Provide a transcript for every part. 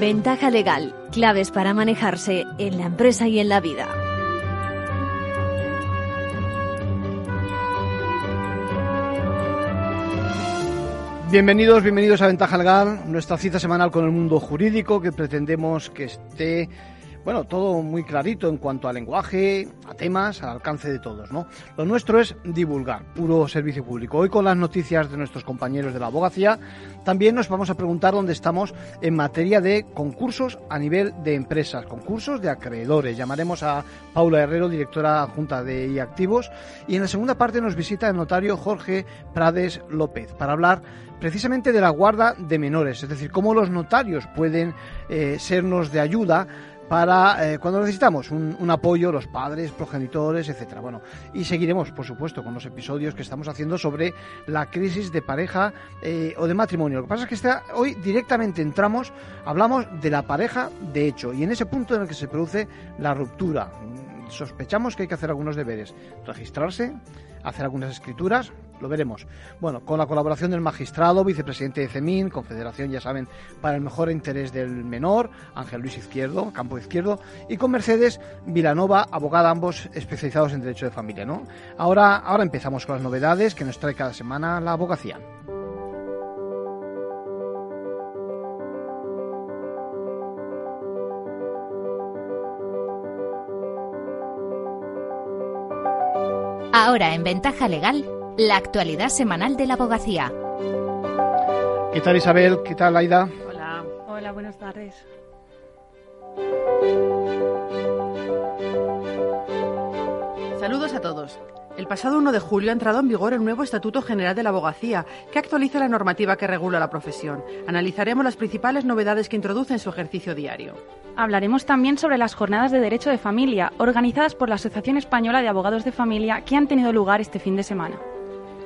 Ventaja legal, claves para manejarse en la empresa y en la vida. Bienvenidos, bienvenidos a Ventaja Legal, nuestra cita semanal con el mundo jurídico que pretendemos que esté bueno, todo muy clarito en cuanto al lenguaje, a temas, al alcance de todos, ¿no? Lo nuestro es divulgar, puro servicio público. Hoy con las noticias de nuestros compañeros de la abogacía, también nos vamos a preguntar dónde estamos en materia de concursos a nivel de empresas, concursos de acreedores. Llamaremos a Paula Herrero, directora junta de IActivos, y en la segunda parte nos visita el notario Jorge Prades López para hablar precisamente de la guarda de menores, es decir, cómo los notarios pueden eh, sernos de ayuda para eh, cuando necesitamos un, apoyo, los padres, progenitores, etcétera. Bueno, y seguiremos, por supuesto, con los episodios que estamos haciendo sobre la crisis de pareja eh, o de matrimonio. Lo que pasa es que hoy directamente entramos, hablamos de la pareja de hecho, y en ese punto en el que se produce la ruptura. Sospechamos que hay que hacer algunos deberes. Registrarse, hacer algunas escrituras, lo veremos. Bueno, con la colaboración del magistrado, vicepresidente de CEMIN, Confederación, ya saben, para el mejor interés del menor, Ángel Luis Izquierdo, Campo Izquierdo, y con Mercedes Vilanova, abogada, ambos especializados en derecho de familia, ¿no? Ahora, ahora empezamos con las novedades que nos trae cada semana la abogacía. Ahora en Ventaja Legal, la actualidad semanal de la abogacía. ¿Qué tal Isabel? ¿Qué tal Aida? Hola, hola, buenas tardes. Saludos a todos. El pasado 1 de julio ha entrado en vigor el nuevo Estatuto General de la Abogacía, que actualiza la normativa que regula la profesión. Analizaremos las principales novedades que introduce en su ejercicio diario. Hablaremos también sobre las jornadas de derecho de familia, organizadas por la Asociación Española de Abogados de Familia, que han tenido lugar este fin de semana.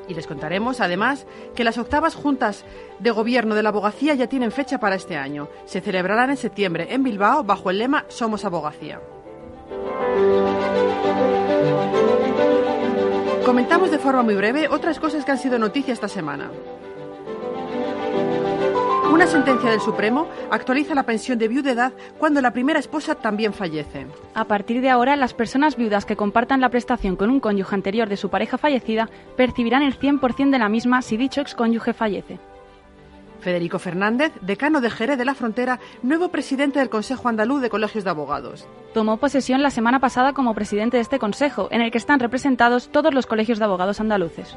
Y les contaremos, además, que las octavas juntas de gobierno de la abogacía ya tienen fecha para este año. Se celebrarán en septiembre en Bilbao bajo el lema Somos Abogacía. Comentamos de forma muy breve otras cosas que han sido noticia esta semana. Una sentencia del Supremo actualiza la pensión de viudedad cuando la primera esposa también fallece. A partir de ahora, las personas viudas que compartan la prestación con un cónyuge anterior de su pareja fallecida percibirán el 100% de la misma si dicho excónyuge fallece. Federico Fernández, decano de Jerez de la Frontera, nuevo presidente del Consejo Andaluz de Colegios de Abogados. Tomó posesión la semana pasada como presidente de este consejo, en el que están representados todos los colegios de abogados andaluces.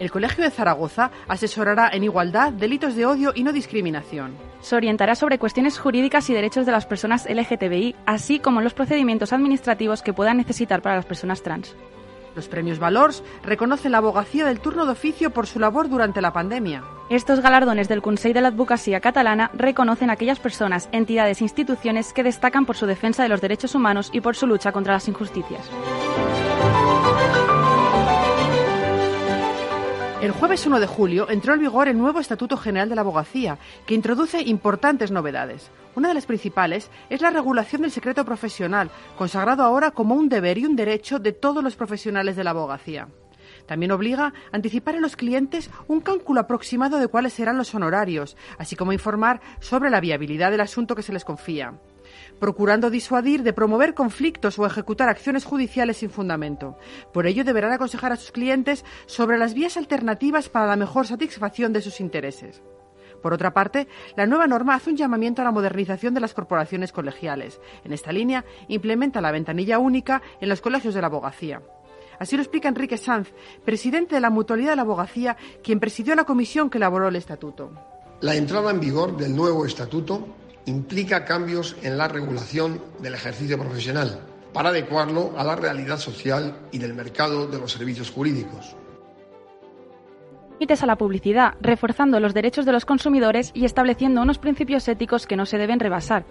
El Colegio de Zaragoza asesorará en igualdad, delitos de odio y no discriminación. Se orientará sobre cuestiones jurídicas y derechos de las personas LGTBI, así como los procedimientos administrativos que puedan necesitar para las personas trans. Los premios Valors reconocen la abogacía del turno de oficio por su labor durante la pandemia. Estos galardones del Consell de la Advocacia Catalana reconocen a aquellas personas, entidades e instituciones que destacan por su defensa de los derechos humanos y por su lucha contra las injusticias. El jueves 1 de julio entró en vigor el nuevo Estatuto General de la Abogacía, que introduce importantes novedades. Una de las principales es la regulación del secreto profesional, consagrado ahora como un deber y un derecho de todos los profesionales de la abogacía. También obliga a anticipar a los clientes un cálculo aproximado de cuáles serán los honorarios, así como informar sobre la viabilidad del asunto que se les confía procurando disuadir de promover conflictos o ejecutar acciones judiciales sin fundamento. Por ello, deberán aconsejar a sus clientes sobre las vías alternativas para la mejor satisfacción de sus intereses. Por otra parte, la nueva norma hace un llamamiento a la modernización de las corporaciones colegiales. En esta línea, implementa la ventanilla única en los colegios de la abogacía. Así lo explica Enrique Sanz, presidente de la Mutualidad de la Abogacía, quien presidió la comisión que elaboró el estatuto. La entrada en vigor del nuevo estatuto implica cambios en la regulación del ejercicio profesional para adecuarlo a la realidad social y del mercado de los servicios jurídicos. Límites a la publicidad, reforzando los derechos de los consumidores y estableciendo unos principios éticos que no se deben rebasar.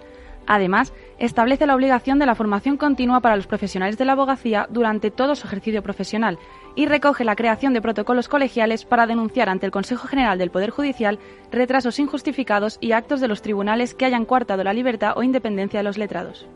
Además, establece la obligación de la formación continua para los profesionales de la abogacía durante todo su ejercicio profesional y recoge la creación de protocolos colegiales para denunciar ante el Consejo General del Poder Judicial retrasos injustificados y actos de los tribunales que hayan coartado la libertad o independencia de los letrados.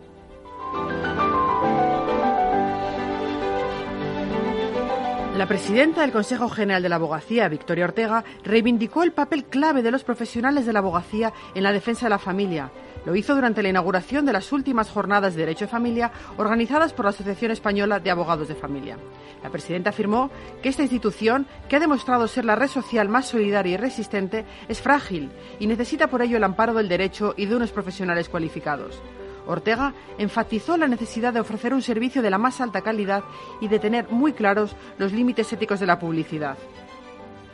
La presidenta del Consejo General de la Abogacía, Victoria Ortega, reivindicó el papel clave de los profesionales de la abogacía en la defensa de la familia Lo hizo durante la inauguración de las últimas jornadas de Derecho de Familia organizadas por la Asociación Española de Abogados de Familia. La presidenta afirmó que esta institución, que ha demostrado ser la red social más solidaria y resistente, es frágil y necesita por ello el amparo del derecho y de unos profesionales cualificados. Ortega enfatizó la necesidad de ofrecer un servicio de la más alta calidad y de tener muy claros los límites éticos de la publicidad.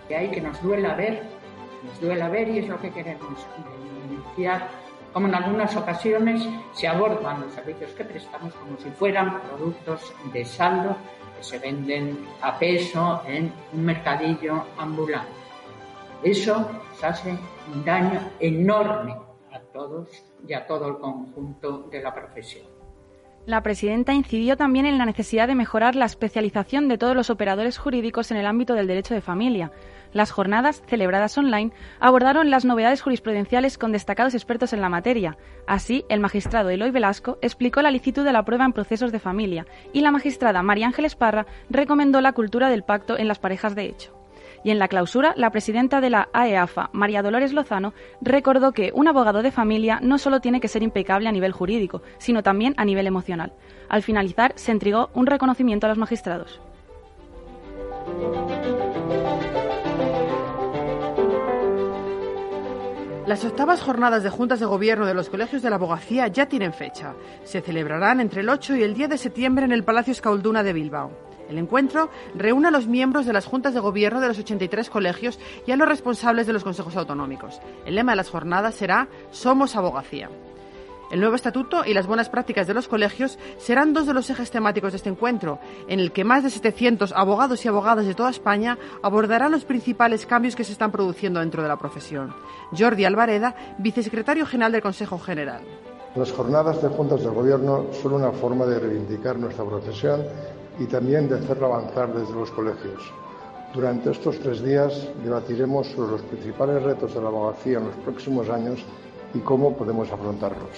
Que hay que nos duela ver, nos duela ver y es lo que queremos denunciar como en algunas ocasiones se abordan los servicios que prestamos como si fueran productos de saldo que se venden a peso en un mercadillo ambulante. Eso nos hace un daño enorme a todos y a todo el conjunto de la profesión. La presidenta incidió también en la necesidad de mejorar la especialización de todos los operadores jurídicos en el ámbito del derecho de familia. Las jornadas, celebradas online, abordaron las novedades jurisprudenciales con destacados expertos en la materia. Así, el magistrado Eloy Velasco explicó la licitud de la prueba en procesos de familia y la magistrada María Ángeles Parra recomendó la cultura del pacto en las parejas de hecho. Y en la clausura, la presidenta de la AEAFA, María Dolores Lozano, recordó que un abogado de familia no solo tiene que ser impecable a nivel jurídico, sino también a nivel emocional. Al finalizar, se entregó un reconocimiento a los magistrados. Las octavas jornadas de juntas de gobierno de los colegios de la abogacía ya tienen fecha. Se celebrarán entre el 8 y el 10 de septiembre en el Palacio Escaulduna de Bilbao. El encuentro reúne a los miembros de las juntas de gobierno de los 83 colegios y a los responsables de los consejos autonómicos. El lema de las jornadas será Somos Abogacía. El nuevo estatuto y las buenas prácticas de los colegios serán dos de los ejes temáticos de este encuentro, en el que más de 700 abogados y abogadas de toda España abordarán los principales cambios que se están produciendo dentro de la profesión. Jordi Alvareda, vicesecretario general del Consejo General. Las jornadas de juntas de gobierno son una forma de reivindicar nuestra profesión y también de hacerla avanzar desde los colegios. Durante estos tres días debatiremos sobre los principales retos de la abogacía en los próximos años y cómo podemos afrontarlos.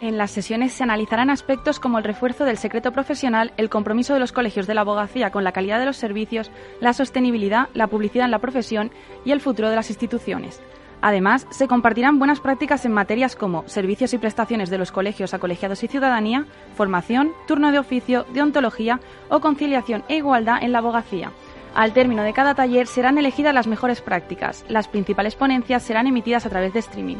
En las sesiones se analizarán aspectos como el refuerzo del secreto profesional, el compromiso de los colegios de la abogacía con la calidad de los servicios, la sostenibilidad, la publicidad en la profesión y el futuro de las instituciones. Además, se compartirán buenas prácticas en materias como servicios y prestaciones de los colegios a colegiados y ciudadanía, formación, turno de oficio, deontología o conciliación e igualdad en la abogacía. Al término de cada taller serán elegidas las mejores prácticas. Las principales ponencias serán emitidas a través de streaming.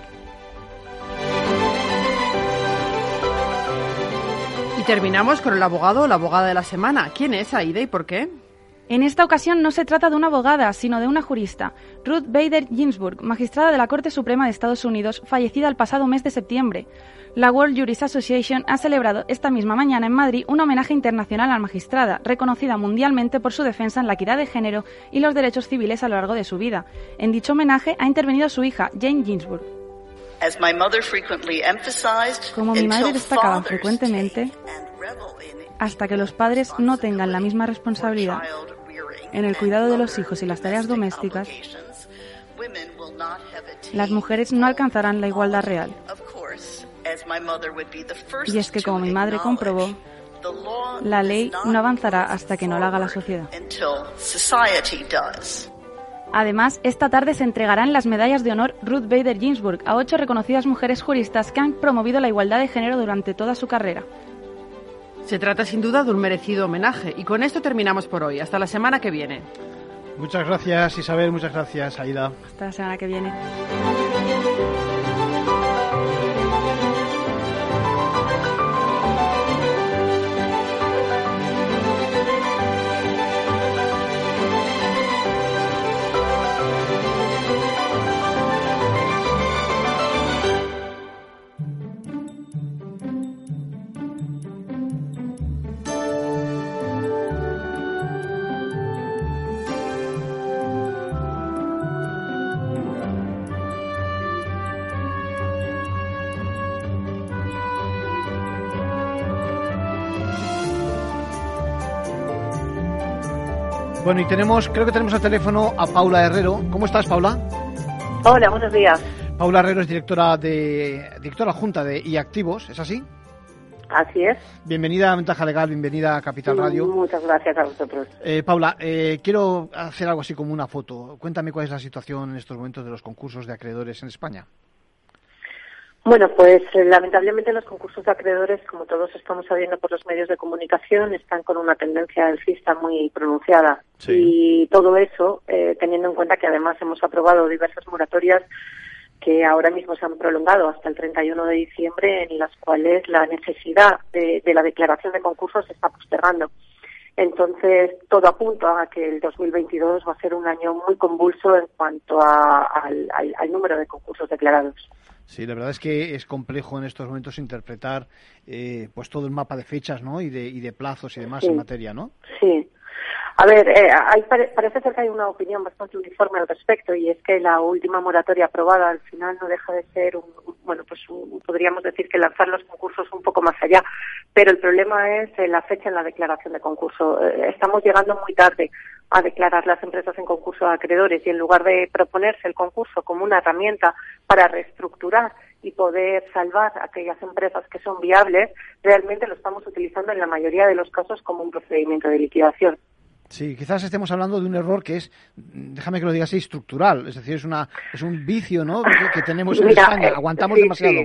Y terminamos con el abogado o la abogada de la semana. ¿Quién es Aida y por qué? En esta ocasión no se trata de una abogada, sino de una jurista, Ruth Bader Ginsburg, magistrada de la Corte Suprema de Estados Unidos, fallecida el pasado mes de septiembre. La World Jurist Association ha celebrado esta misma mañana en Madrid un homenaje internacional a la magistrada, reconocida mundialmente por su defensa en la equidad de género y los derechos civiles a lo largo de su vida. En dicho homenaje ha intervenido su hija, Jane Ginsburg. Como mi madre destacaba frecuentemente, hasta que los padres no tengan la misma responsabilidad en el cuidado de los hijos y las tareas domésticas, las mujeres no alcanzarán la igualdad real. Y es que, como mi madre comprobó, la ley no avanzará hasta que no la haga la sociedad. Además, esta tarde se entregarán las medallas de honor Ruth Bader Ginsburg a ocho reconocidas mujeres juristas que han promovido la igualdad de género durante toda su carrera. Se trata sin duda de un merecido homenaje y con esto terminamos por hoy. Hasta la semana que viene. Muchas gracias Isabel, muchas gracias Aida. Hasta la semana que viene. Bueno, y tenemos, creo que tenemos al teléfono a Paula Herrero. ¿Cómo estás, Paula? Hola, buenos días. Paula Herrero es directora de directora junta de iActivos, ¿es así? Así es. Bienvenida a Ventaja Legal, bienvenida a Capital Radio. Muchas gracias a vosotros. Eh, Paula, eh, quiero hacer algo así como una foto. Cuéntame cuál es la situación en estos momentos de los concursos de acreedores en España. Bueno, pues eh, lamentablemente los concursos de acreedores, como todos estamos sabiendo por los medios de comunicación, están con una tendencia alcista muy pronunciada. Y todo eso, eh, teniendo en cuenta que además hemos aprobado diversas moratorias que ahora mismo se han prolongado hasta el 31 de diciembre, en las cuales la necesidad de, la declaración de concursos se está postergando. Entonces, todo apunta a que el 2022 va a ser un año muy convulso en cuanto al, número de concursos declarados. Sí, la verdad es que es complejo en estos momentos interpretar eh, pues todo el mapa de fechas ¿no? y, de, y de plazos y demás en materia, ¿no? Sí. A ver, eh, hay, parece ser que hay una opinión bastante uniforme al respecto y es que la última moratoria aprobada al final no deja de ser un, bueno, pues podríamos decir que lanzar los concursos un poco más allá, pero el problema es eh, la fecha en la declaración de concurso. estamos llegando muy tarde a declarar las empresas en concurso a acreedores y en lugar de proponerse el concurso como una herramienta para reestructurar y poder salvar aquellas empresas que son viables, realmente lo estamos utilizando en la mayoría de los casos como un procedimiento de liquidación. Sí, quizás estemos hablando de un error que es, déjame que lo diga así, estructural, es decir, es una es un vicio, ¿no? Que, tenemos en España, eh, aguantamos demasiado.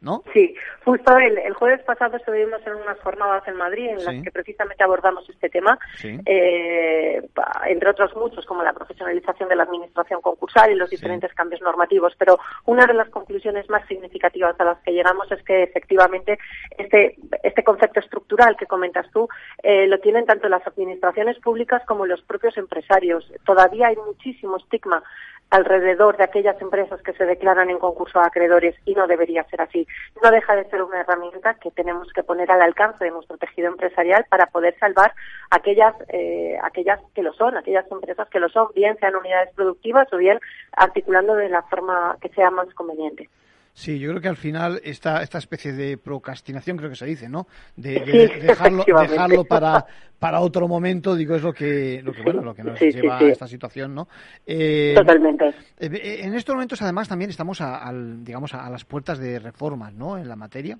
¿No? Sí, justo el, jueves pasado estuvimos en unas jornadas en Madrid en las que precisamente abordamos este tema, eh, entre otros muchos, como la profesionalización de la administración concursal y los diferentes cambios normativos. Pero una de las conclusiones más significativas a las que llegamos es que efectivamente este, este concepto estructural que comentas tú eh, lo tienen tanto las administraciones públicas como los propios empresarios. Todavía hay muchísimo estigma alrededor de aquellas empresas que se declaran en concurso a acreedores y no debería ser así. No deja de ser una herramienta que tenemos que poner al alcance de nuestro tejido empresarial para poder salvar aquellas, eh, aquellas que lo son, aquellas empresas que lo son, bien sean unidades productivas o bien articulando de la forma que sea más conveniente. Sí, yo creo que al final esta, esta especie de procrastinación, creo que se dice, ¿no? De, dejarlo, dejarlo para, para otro momento, digo, es lo que, lo que, bueno, lo que nos lleva a esta situación, ¿no? Eh, Totalmente. Eh, en estos momentos, además, también estamos a, digamos, a las puertas de reformas, ¿no? En la materia.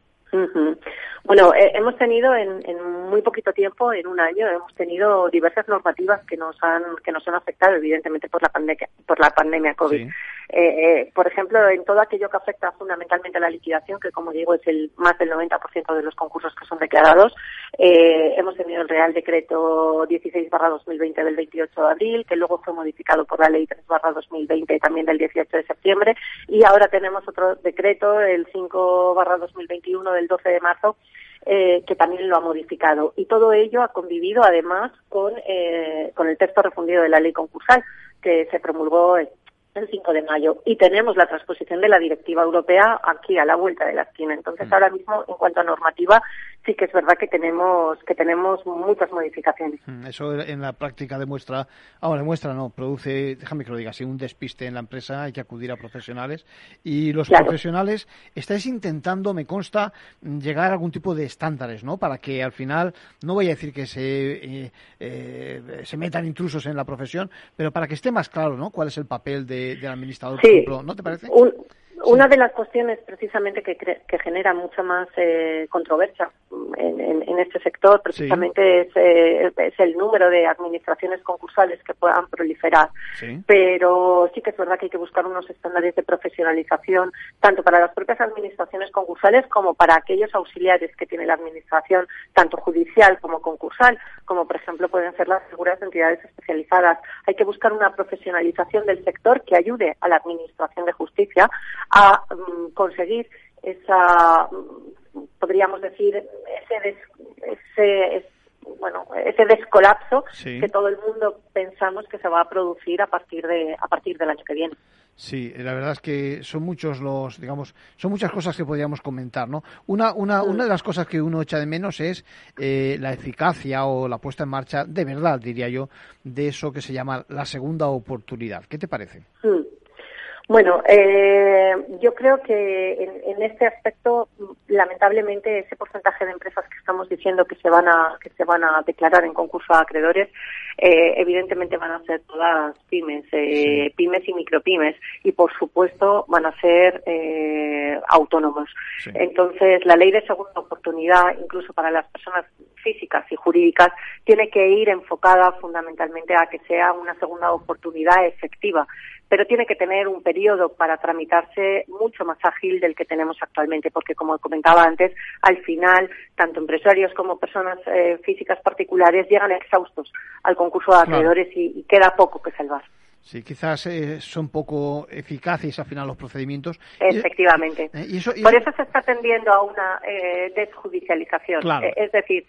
Bueno, eh, hemos tenido en, muy poquito tiempo, en un año, hemos tenido diversas normativas que nos han que nos han afectado, evidentemente por la pandemia por la pandemia COVID. Eh, eh, por ejemplo, en todo aquello que afecta fundamentalmente a la liquidación, que como digo es el más del 90% de los concursos que son declarados, hemos tenido el Real Decreto 16/2020 del 28 de abril, que luego fue modificado por la Ley 3/2020 también del 18 de septiembre, y ahora tenemos otro decreto, el 5/2021 del 12 de marzo, eh, que también lo ha modificado. Y todo ello ha convivido además con, eh, con el texto refundido de la ley concursal que se promulgó el 5 de mayo. Y tenemos la transposición de la directiva europea aquí a la vuelta de la esquina. Entonces, mm. ahora mismo, en cuanto a normativa, sí que es verdad que tenemos que tenemos muchas modificaciones. Mm, eso en la práctica demuestra, ahora demuestra, no, produce, déjame que lo diga, si un despiste en la empresa hay que acudir a profesionales y los profesionales estáis intentando, me consta, llegar a algún tipo de estándares, ¿no? Para que al final no voy a decir que se eh, eh, se metan intrusos en la profesión, pero para que esté más claro, ¿no? ¿Cuál es el papel de, del administrador, sí. ¿no te parece? Una de las cuestiones precisamente que, que genera mucha más eh, controversia en, este sector precisamente eh, es, el número de administraciones concursales que puedan proliferar. Pero sí que es verdad que hay que buscar unos estándares de profesionalización tanto para las propias administraciones concursales como para aquellos auxiliares que tiene la administración, tanto judicial como concursal, como por ejemplo pueden ser las figuras de entidades especializadas. Hay que buscar una profesionalización del sector que ayude a la administración de justicia a mm, conseguir esa podríamos decir, ese, ese, bueno, ese descolapso que todo el mundo pensamos que se va a producir a partir de a partir del año que viene. Sí, la verdad es que son muchos los, digamos, son muchas cosas que podríamos comentar, ¿no? Una, una, mm. una de las cosas que uno echa de menos es eh, la eficacia o la puesta en marcha, de verdad, diría yo, de eso que se llama la segunda oportunidad. ¿Qué te parece? Mm. Bueno, eh, yo creo que en, este aspecto, lamentablemente, ese porcentaje de empresas que estamos diciendo que se van a que se van a declarar en concurso a acreedores, eh, evidentemente van a ser todas pymes, eh, pymes y micropymes, y por supuesto van a ser autónomos. Entonces, la ley de segunda oportunidad, incluso para las personas físicas y jurídicas tiene que ir enfocada fundamentalmente a que sea una segunda oportunidad efectiva, pero tiene que tener un periodo para tramitarse mucho más ágil del que tenemos actualmente, porque como comentaba antes, al final tanto empresarios como personas eh, físicas particulares llegan exhaustos al concurso de acreedores y queda poco que salvar. Sí, quizás eh, son poco eficaces al final los procedimientos. Efectivamente. Eh, Por eso se está tendiendo a una eh, desjudicialización. es decir,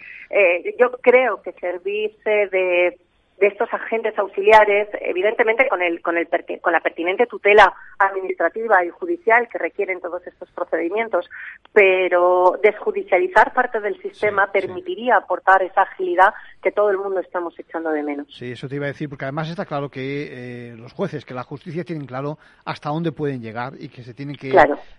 yo creo que servirse de de estos agentes auxiliares, evidentemente con, el, con, el, con la pertinente tutela administrativa y judicial que requieren todos estos procedimientos, pero desjudicializar parte del sistema permitiría aportar esa agilidad que todo el mundo estamos echando de menos. Sí, eso te iba a decir, porque además está claro que eh, los jueces, que la justicia tienen claro hasta dónde pueden llegar y que se tienen que,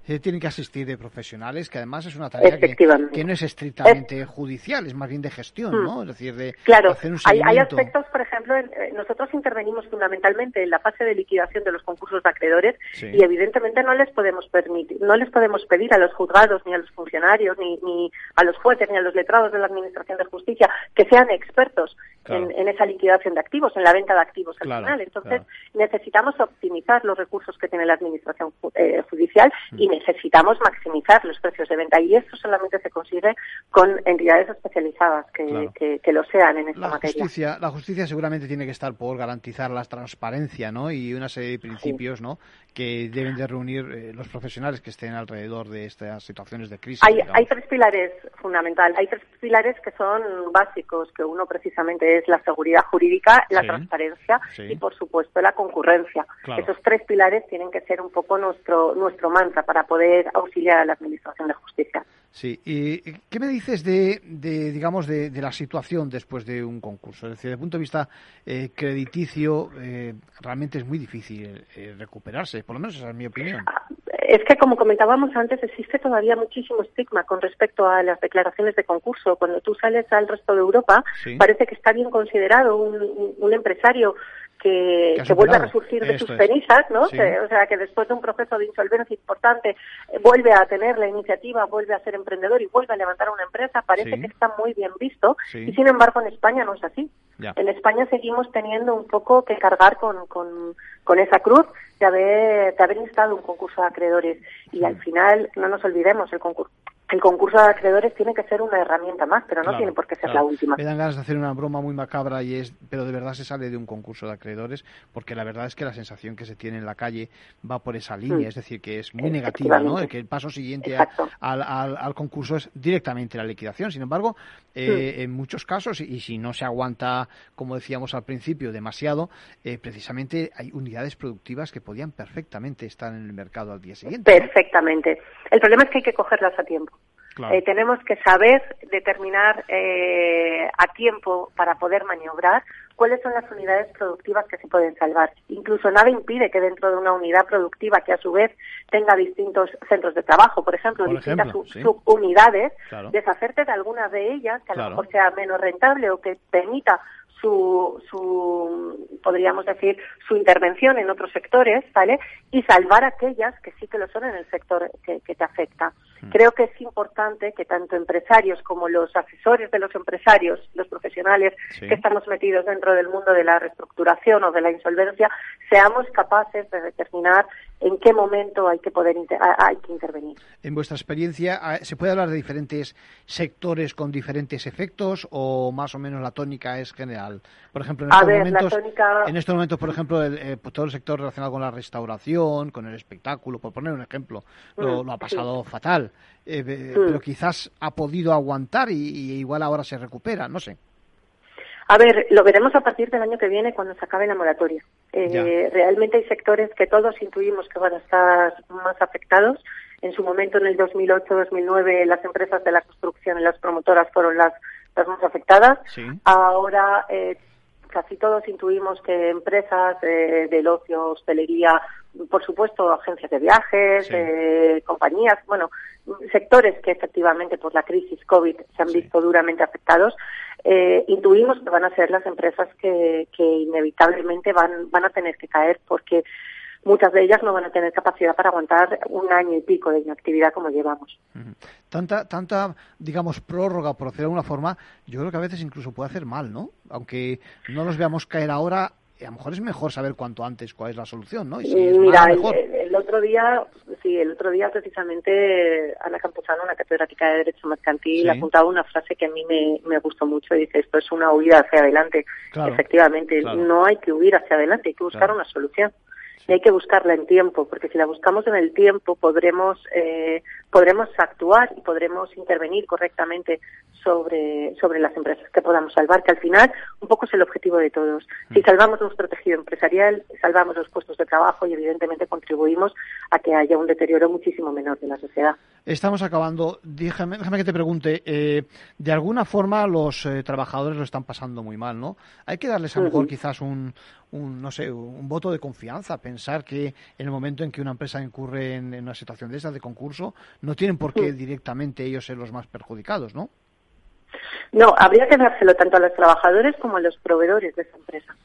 se tienen que asistir de profesionales, que además es una tarea que, que, no es estrictamente judicial, es más bien de gestión, mm. ¿no? Es decir, de, hacer un seguimiento. Hay, hay aspectos, por ejemplo, eh, nosotros intervenimos fundamentalmente en la fase de liquidación de los concursos de acreedores y evidentemente no les podemos permitir, no les podemos pedir a los juzgados ni a los funcionarios ni, ni a los jueces ni a los letrados de la Administración de Justicia que sean expertos en, esa liquidación de activos, en la venta de activos al final. Entonces necesitamos optimizar los recursos que tiene la Administración eh, Judicial y mm. necesitamos maximizar los precios de venta y eso solamente se consigue con entidades especializadas que, que, lo sean en esta materia. la justicia seguramente tiene que estar por garantizar la transparencia ¿no? y una serie de principios ¿no? que deben de reunir eh, los profesionales que estén alrededor de estas situaciones de crisis. Hay, hay tres pilares fundamentales, hay tres pilares que son básicos, que uno precisamente es la seguridad jurídica, la transparencia y por supuesto la concurrencia. Esos tres pilares tienen que ser un poco nuestro, nuestro mantra para poder auxiliar a la Administración de Justicia. Sí, ¿y qué me dices de, de digamos, de, la situación después de un concurso? Es decir, desde el punto de vista eh, crediticio, eh, realmente es muy difícil eh, recuperarse, por lo menos esa es mi opinión. Es que, como comentábamos antes, existe todavía muchísimo estigma con respecto a las declaraciones de concurso. Cuando tú sales al resto de Europa, parece que está bien considerado un, un empresario que, vuelve a resurgir de sus cenizas, ¿no? o sea, que después de un proceso de insolvencia importante eh, vuelve a tener la iniciativa, vuelve a ser emprendedor y vuelve a levantar una empresa, parece que está muy bien visto. Y sin embargo en España no es así. En España seguimos teniendo un poco que cargar con, con, con esa cruz de haber, de haber instado un concurso de acreedores. Y al final no nos olvidemos el concurso el concurso de acreedores tiene que ser una herramienta más, pero no tiene por qué ser la última. Me dan ganas de hacer una broma muy macabra y es, pero de verdad se sale de un concurso de acreedores, porque la verdad es que la sensación que se tiene en la calle va por esa línea, mm. es decir, que es muy negativa, ¿no? Que el paso siguiente al, al, concurso es directamente la liquidación. Sin embargo, eh, mm. en muchos casos, y si no se aguanta, como decíamos al principio, demasiado, eh, precisamente hay unidades productivas que podían perfectamente estar en el mercado al día siguiente. Perfectamente. El problema es que hay que cogerlas a tiempo. Eh, tenemos que saber determinar eh, a tiempo para poder maniobrar cuáles son las unidades productivas que se pueden salvar. Incluso nada impide que dentro de una unidad productiva que a su vez tenga distintos centros de trabajo, por ejemplo, distintas subunidades, deshacerte de algunas de ellas que a lo mejor sea menos rentable o que permita su, su, podríamos decir, su intervención en otros sectores, ¿vale? Y salvar aquellas que sí que lo son en el sector que, te afecta. Mm. Creo que es importante que tanto empresarios como los asesores de los empresarios, los profesionales que estamos metidos dentro del mundo de la reestructuración o de la insolvencia, seamos capaces de determinar en qué momento hay que poder hay que intervenir. En vuestra experiencia, ¿se puede hablar de diferentes sectores con diferentes efectos o más o menos la tónica es general? Por ejemplo, en estos, momentos, en estos momentos, por ejemplo, eh, pues todo el sector relacionado con la restauración, con el espectáculo, por poner un ejemplo, lo, mm, ha pasado fatal, eh, mm. pero quizás ha podido aguantar y igual ahora se recupera, no sé. A ver, lo veremos a partir del año que viene cuando se acabe la moratoria. Eh, realmente hay sectores que todos intuimos que van a estar más afectados. En su momento, en el 2008-2009, las empresas de la construcción y las promotoras fueron las, las más afectadas. Ahora, eh, casi todos intuimos que empresas eh, del ocio, hostelería, por supuesto, agencias de viajes, eh, compañías, bueno, sectores que efectivamente por la crisis COVID se han visto duramente afectados, eh, intuimos que van a ser las empresas que, que inevitablemente van, van a tener que caer porque muchas de ellas no van a tener capacidad para aguantar un año y pico de inactividad como llevamos. Tanta, tanta, digamos, prórroga, por decirlo de alguna forma, yo creo que a veces incluso puede hacer mal, ¿no? Aunque no los veamos caer ahora, a lo mejor es mejor saber cuanto antes cuál es la solución, ¿no? Mira, el, otro día, sí, el otro día precisamente Ana Campuzano, una catedrática de Derecho Mercantil, apuntaba una frase que a mí me, gustó mucho y dice, esto es una huida hacia adelante. Efectivamente, no hay que huir hacia adelante, hay que buscar una solución y hay que buscarla en tiempo, porque si la buscamos en el tiempo podremos eh, podremos actuar y podremos intervenir correctamente sobre, sobre las empresas que podamos salvar, que al final un poco es el objetivo de todos. Si mm. salvamos nuestro tejido empresarial, salvamos los puestos de trabajo y evidentemente contribuimos a que haya un deterioro muchísimo menor de la sociedad. Estamos acabando. Déjame, déjame que te pregunte, eh, de alguna forma los eh, trabajadores lo están pasando muy mal, ¿no? Hay que darles a lo mejor quizás un, un, no sé, un voto de confianza, pensar que en el momento en que una empresa incurre en, en una situación de esa, de concurso, no tienen por qué directamente ellos ser los más perjudicados, ¿no? No, habría que dárselo tanto a los trabajadores como a los proveedores de esa empresa.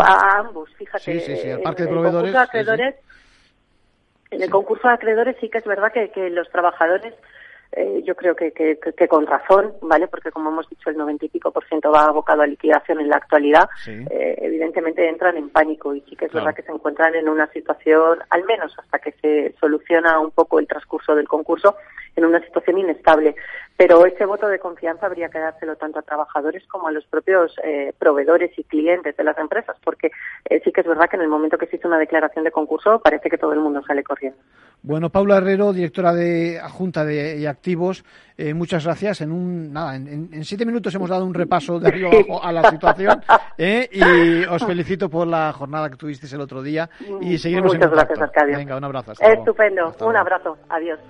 A ambos, fíjate. Sí, sí, sí, parque de proveedores. En el concurso de acreedores sí que es verdad que, que los trabajadores eh, yo creo que, que, que, con razón, ¿vale? Porque como hemos dicho, el noventa y pico por ciento va abocado a liquidación en la actualidad. Eh, evidentemente entran en pánico y sí que es verdad que se encuentran en una situación, al menos hasta que se soluciona un poco el transcurso del concurso, en una situación inestable. Pero ese voto de confianza habría que dárselo tanto a trabajadores como a los propios eh, proveedores y clientes de las empresas, porque sí que es verdad que en el momento que se hizo una declaración de concurso parece que todo el mundo sale corriendo. Bueno, Paula Herrero, directora de Junta de Activos, eh, muchas gracias. En un nada, en, siete minutos hemos dado un repaso de arriba abajo a la situación eh, y os felicito por la jornada que tuvisteis el otro día y seguiremos Muchas en gracias, Arcadio. Venga, un abrazo. Estupendo. un abrazo. Adiós.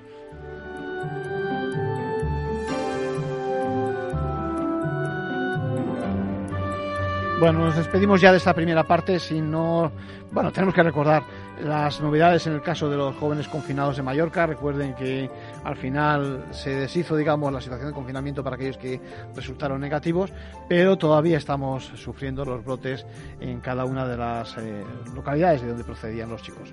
Bueno, nos despedimos ya de esta primera parte, si no, bueno, tenemos que recordar las novedades en el caso de los jóvenes confinados de Mallorca. Recuerden que al final se deshizo, digamos, la situación de confinamiento para aquellos que resultaron negativos, pero todavía estamos sufriendo los brotes en cada una de las eh, localidades de donde procedían los chicos.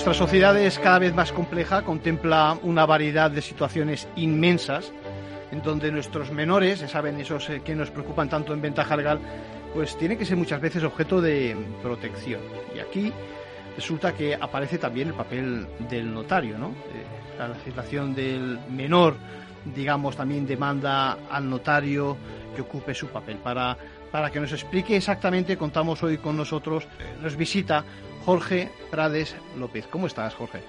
Nuestra sociedad es cada vez más compleja, contempla una variedad de situaciones inmensas en donde nuestros menores, ya saben, esos eh, que nos preocupan tanto en ventaja legal, pues tienen que ser muchas veces objeto de protección. Y aquí resulta que aparece también el papel del notario, ¿no? Eh, la legislación del menor, digamos, también demanda al notario que ocupe su papel. Para, para que nos explique exactamente, contamos hoy con nosotros, eh, nos visita Jorge Prades López. ¿Cómo estás, Jorge?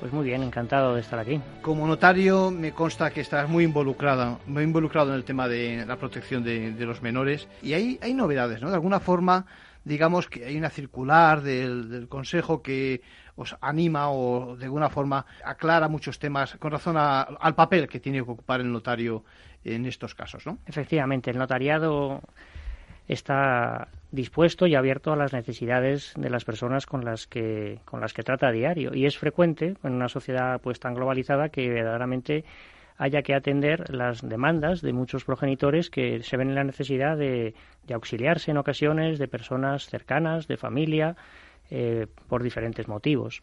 Pues muy bien, encantado de estar aquí. Como notario me consta que estás muy involucrado, muy involucrado en el tema de la protección de, los menores y hay, hay novedades, ¿no? De alguna forma, digamos que hay una circular del, Consejo que os anima o de alguna forma aclara muchos temas con razón al papel que tiene que ocupar el notario en estos casos, ¿no? Efectivamente, el notariado está dispuesto y abierto a las necesidades de las personas con las que con las que trata a diario y es frecuente en una sociedad pues tan globalizada que verdaderamente haya que atender las demandas de muchos progenitores que se ven en la necesidad de, auxiliarse en ocasiones de personas cercanas, de familia, eh, por diferentes motivos.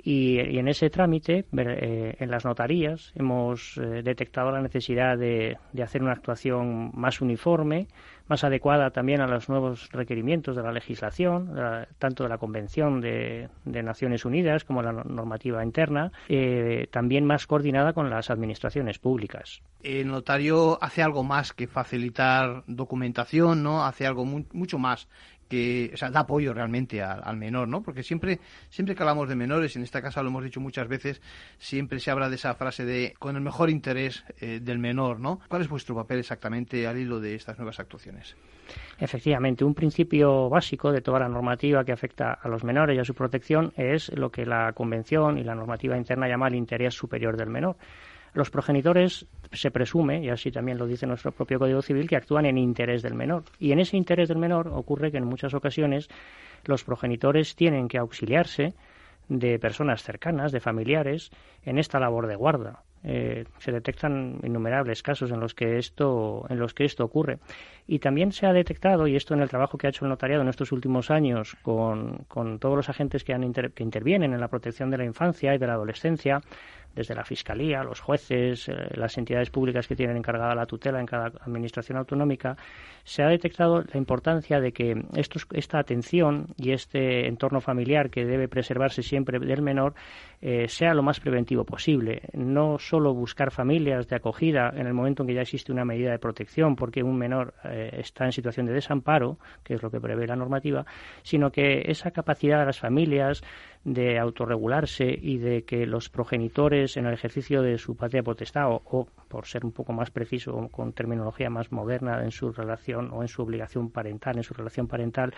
Y, en ese trámite, eh, en las notarías, hemos eh, detectado la necesidad de, hacer una actuación más uniforme, más adecuada también a los nuevos requerimientos de la legislación, tanto de la Convención de, Naciones Unidas como la normativa interna, eh, también más coordinada con las administraciones públicas. El notario hace algo más que facilitar documentación, ¿no? Hace algo mucho más que o sea, da apoyo realmente al, menor, ¿no? Porque siempre, siempre que hablamos de menores, en esta casa lo hemos dicho muchas veces, siempre se habla de esa frase de con el mejor interés eh, del menor, ¿no? ¿Cuál es vuestro papel exactamente al hilo de estas nuevas actuaciones? Efectivamente, un principio básico de toda la normativa que afecta a los menores y a su protección es lo que la Convención y la normativa interna llama el interés superior del menor. Los progenitores se presume, y así también lo dice nuestro propio Código Civil, que actúan en interés del menor. Y en ese interés del menor ocurre que en muchas ocasiones los progenitores tienen que auxiliarse de personas cercanas, de familiares, en esta labor de guarda. Eh, se detectan innumerables casos en los que esto en los que esto ocurre y también se ha detectado y esto en el trabajo que ha hecho el notariado en estos últimos años con, con todos los agentes que, han que intervienen en la protección de la infancia y de la adolescencia desde la Fiscalía, los jueces, eh, las entidades públicas que tienen encargada la tutela en cada administración autonómica, se ha detectado la importancia de que esta atención y este entorno familiar que debe preservarse siempre del menor eh, sea lo más preventivo posible. No solo buscar familias de acogida en el momento en que ya existe una medida de protección porque un menor eh, está en situación de desamparo, que es lo que prevé la normativa, sino que esa capacidad de las familias de autorregularse y de que los progenitores en el ejercicio de su patria potestad o, por ser un poco más preciso con terminología más moderna en su relación o en su obligación parental en su relación parental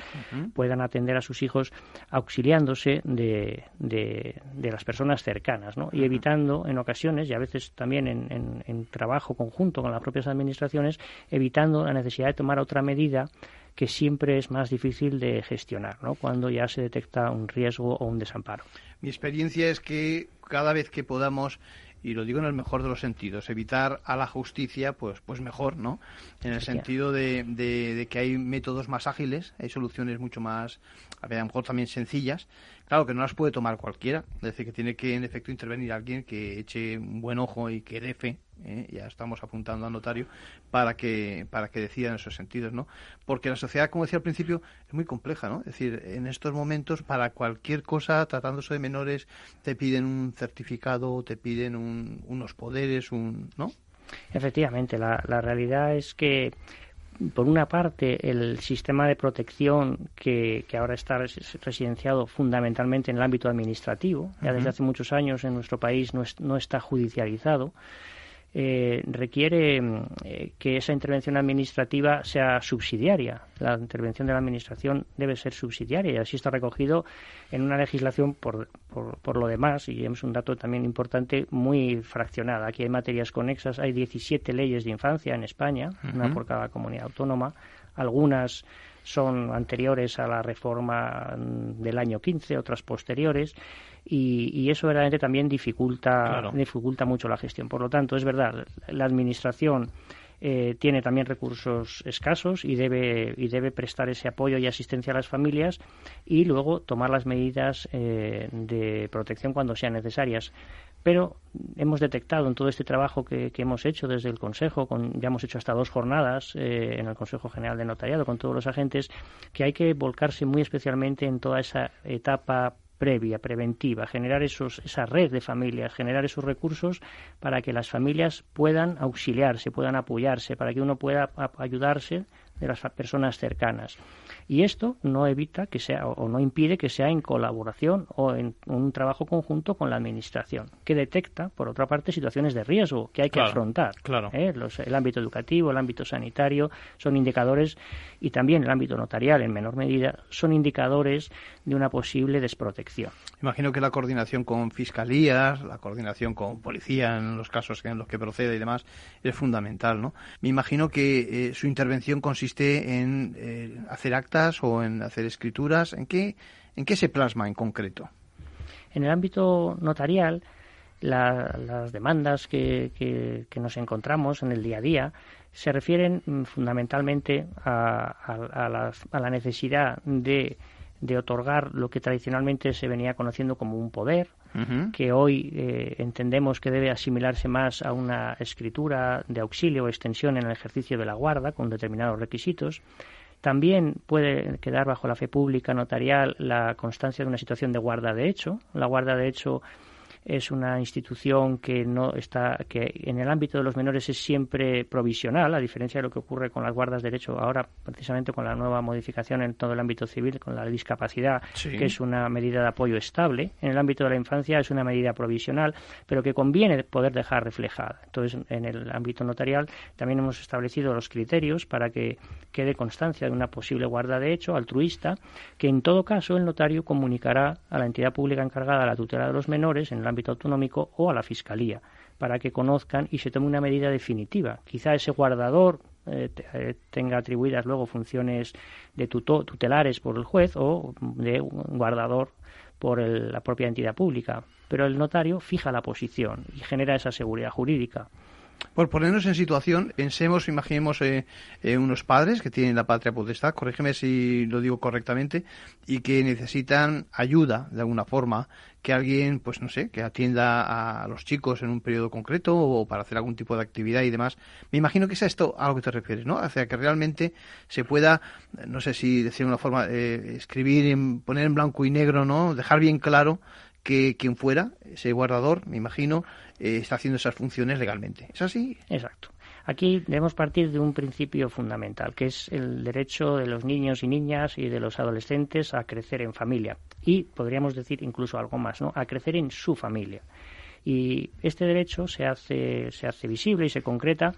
puedan atender a sus hijos auxiliándose de, de, las personas cercanas ¿no? y evitando en ocasiones y a veces también en, en trabajo conjunto con las propias administraciones evitando la necesidad de tomar otra medida que siempre es más difícil de gestionar, ¿no? Cuando ya se detecta un riesgo o un desamparo. Mi experiencia es que cada vez que podamos y lo digo en el mejor de los sentidos, evitar a la justicia, pues, pues mejor, ¿no? En el sentido de, de, que hay métodos más ágiles, hay soluciones mucho más, a, lo mejor también sencillas, claro que no las puede tomar cualquiera, es decir, que tiene que en efecto intervenir alguien que eche un buen ojo y que dé fe ¿eh? ya estamos apuntando al notario para que para que decida en esos sentidos no porque la sociedad como decía al principio es muy compleja no es decir en estos momentos para cualquier cosa tratándose de menores te piden un certificado te piden unos poderes un no efectivamente la, la realidad es que por una parte, el sistema de protección que, que, ahora está residenciado fundamentalmente en el ámbito administrativo, ya desde hace muchos años en nuestro país no, no está judicializado, eh, requiere mm, eh, que esa intervención administrativa sea subsidiaria. La intervención de la Administración debe ser subsidiaria y así está recogido en una legislación por, por, lo demás, y es un dato también importante, muy fraccionada. Aquí hay materias conexas, hay 17 leyes de infancia en España, una por cada comunidad autónoma. Algunas son anteriores a la reforma mm, del año 15, otras posteriores y, eso verdaderamente también dificulta, dificulta mucho la gestión. Por lo tanto, es verdad, la Administración eh, tiene también recursos escasos y debe, y debe prestar ese apoyo y asistencia a las familias y luego tomar las medidas eh, de protección cuando sean necesarias. Pero hemos detectado en todo este trabajo que, hemos hecho desde el Consejo, con, ya hemos hecho hasta dos jornadas eh, en el Consejo General de Notariado con todos los agentes, que hay que volcarse muy especialmente en toda esa etapa previa, preventiva, generar esos, esa red de familias, generar esos recursos para que las familias puedan auxiliarse, puedan apoyarse, para que uno pueda ayudarse de las personas cercanas. Y esto no evita que sea o no impide que sea en colaboración o en un trabajo conjunto con la administración, que detecta, por otra parte, situaciones de riesgo que hay que afrontar. Claro. ¿eh? el ámbito educativo, el ámbito sanitario son indicadores y también el ámbito notarial, en menor medida, son indicadores de una posible desprotección. Imagino que la coordinación con fiscalías, la coordinación con policía en los casos en los que procede y demás es fundamental, ¿no? Me imagino que eh, su intervención consiste en eh, hacer actas o en hacer escrituras? ¿En qué, en qué se plasma en concreto? En el ámbito notarial, las demandas que, nos encontramos en el día a día se refieren mm, fundamentalmente a, la necesidad de, otorgar lo que tradicionalmente se venía conociendo como un poder, que hoy eh, entendemos que debe asimilarse más a una escritura de auxilio o extensión en el ejercicio de la guarda con determinados requisitos también puede quedar bajo la fe pública notarial la constancia de una situación de guarda de hecho. La guarda de hecho es una institución que no está que en el ámbito de los menores es siempre provisional a diferencia de lo que ocurre con las guardas de derecho ahora precisamente con la nueva modificación en todo el ámbito civil con la discapacidad que es una medida de apoyo estable. En el ámbito de la infancia es una medida provisional pero que conviene poder dejar reflejada. Entonces en el ámbito notarial también hemos establecido los criterios para que quede constancia de una posible guarda de hecho altruista que en todo caso el notario comunicará a la entidad pública encargada de la tutela de los menores en el ámbito autonómico o a la Fiscalía para que conozcan y se tome una medida definitiva. Quizá ese guardador eh, eh, tenga atribuidas luego funciones de tutelares por el juez o de guardador por la propia entidad pública, pero el notario fija la posición y genera esa seguridad jurídica. Por ponernos en situación, pensemos, imaginemos eh, eh, unos padres que tienen la patria potestad, corrígeme si lo digo correctamente, y que necesitan ayuda de alguna forma, que alguien, pues no sé, que atienda a los chicos en un periodo concreto o para hacer algún tipo de actividad y demás. Me imagino que es esto a lo que te refieres, ¿no? Hacia que realmente se pueda, no sé si decir una forma, eh, escribir, poner en blanco y negro, ¿no? Dejar bien claro que quien fuera, ese guardador, me imagino, eh, está haciendo esas funciones legalmente. ¿Es así? Exacto. Aquí debemos partir de un principio fundamental, que es el derecho de los niños y niñas y de los adolescentes a crecer en familia. Y podríamos decir incluso algo más, ¿no? A crecer en su familia. Y este derecho se hace, se hace visible y se concreta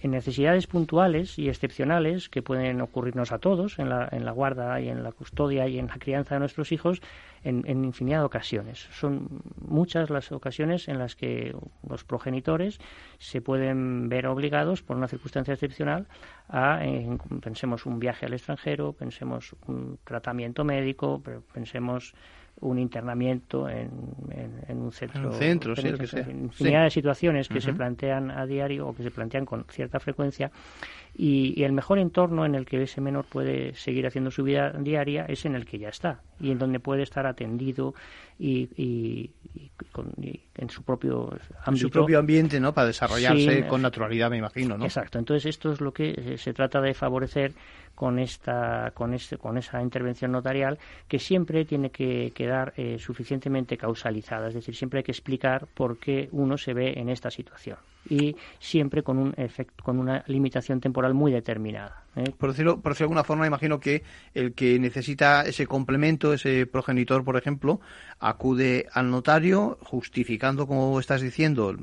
en necesidades puntuales y excepcionales que pueden ocurrirnos a todos en la, en la guarda y en la custodia y en la crianza de nuestros hijos en, en, infinidad de ocasiones. Son muchas las ocasiones en las que los progenitores se pueden ver obligados por una circunstancia excepcional a, pensemos, un viaje al extranjero, pensemos un tratamiento médico, pensemos un internamiento en, un centro. un centro, sí, infinidad de situaciones que se plantean a diario o que se plantean con cierta frecuencia y, el mejor entorno en el que ese menor puede seguir haciendo su vida diaria es en el que ya está y en donde puede estar atendido y, en su propio ámbito. En su propio ambiente, ¿no? Para desarrollarse con naturalidad, me imagino, ¿no? Exacto. Entonces esto es lo que eh, se trata de favorecer con esta con este con esa intervención notarial que siempre tiene que quedar eh, suficientemente causalizada es decir siempre hay que explicar por qué uno se ve en esta situación y siempre con un efecto con una limitación temporal muy determinada ¿eh? por decirlo por decirlo de alguna forma imagino que el que necesita ese complemento ese progenitor por ejemplo acude al notario justificando como estás diciendo